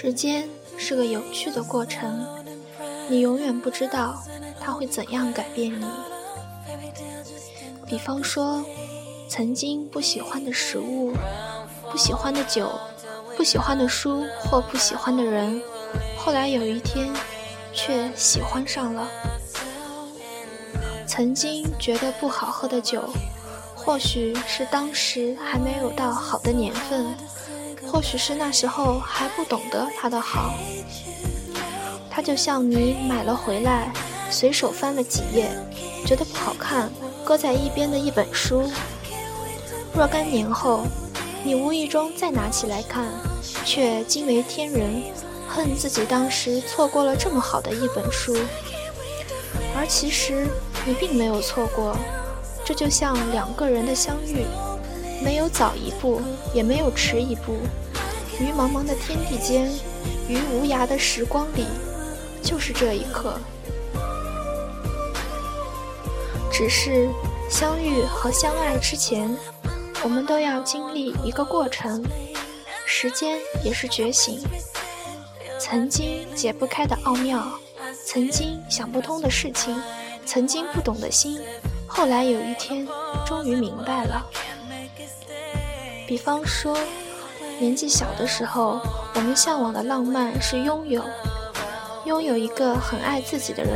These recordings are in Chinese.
时间是个有趣的过程，你永远不知道它会怎样改变你。比方说，曾经不喜欢的食物、不喜欢的酒、不喜欢的书或不喜欢的人，后来有一天却喜欢上了。曾经觉得不好喝的酒，或许是当时还没有到好的年份。或许是那时候还不懂得他的好，他就像你买了回来，随手翻了几页，觉得不好看，搁在一边的一本书。若干年后，你无意中再拿起来看，却惊为天人，恨自己当时错过了这么好的一本书。而其实你并没有错过，这就像两个人的相遇。没有早一步，也没有迟一步，于茫茫的天地间，于无涯的时光里，就是这一刻。只是相遇和相爱之前，我们都要经历一个过程。时间也是觉醒，曾经解不开的奥妙，曾经想不通的事情，曾经不懂的心，后来有一天终于明白了。比方说，年纪小的时候，我们向往的浪漫是拥有，拥有一个很爱自己的人，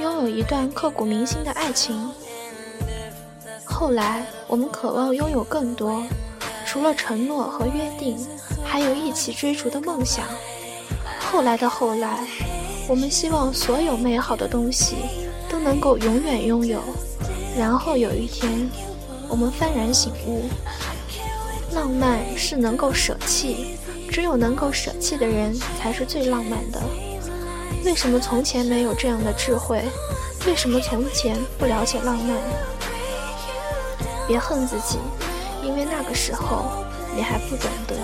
拥有一段刻骨铭心的爱情。后来，我们渴望拥有更多，除了承诺和约定，还有一起追逐的梦想。后来的后来，我们希望所有美好的东西都能够永远拥有。然后有一天，我们幡然醒悟。浪漫是能够舍弃，只有能够舍弃的人才是最浪漫的。为什么从前没有这样的智慧？为什么从前不了解浪漫？别恨自己，因为那个时候你还不懂得。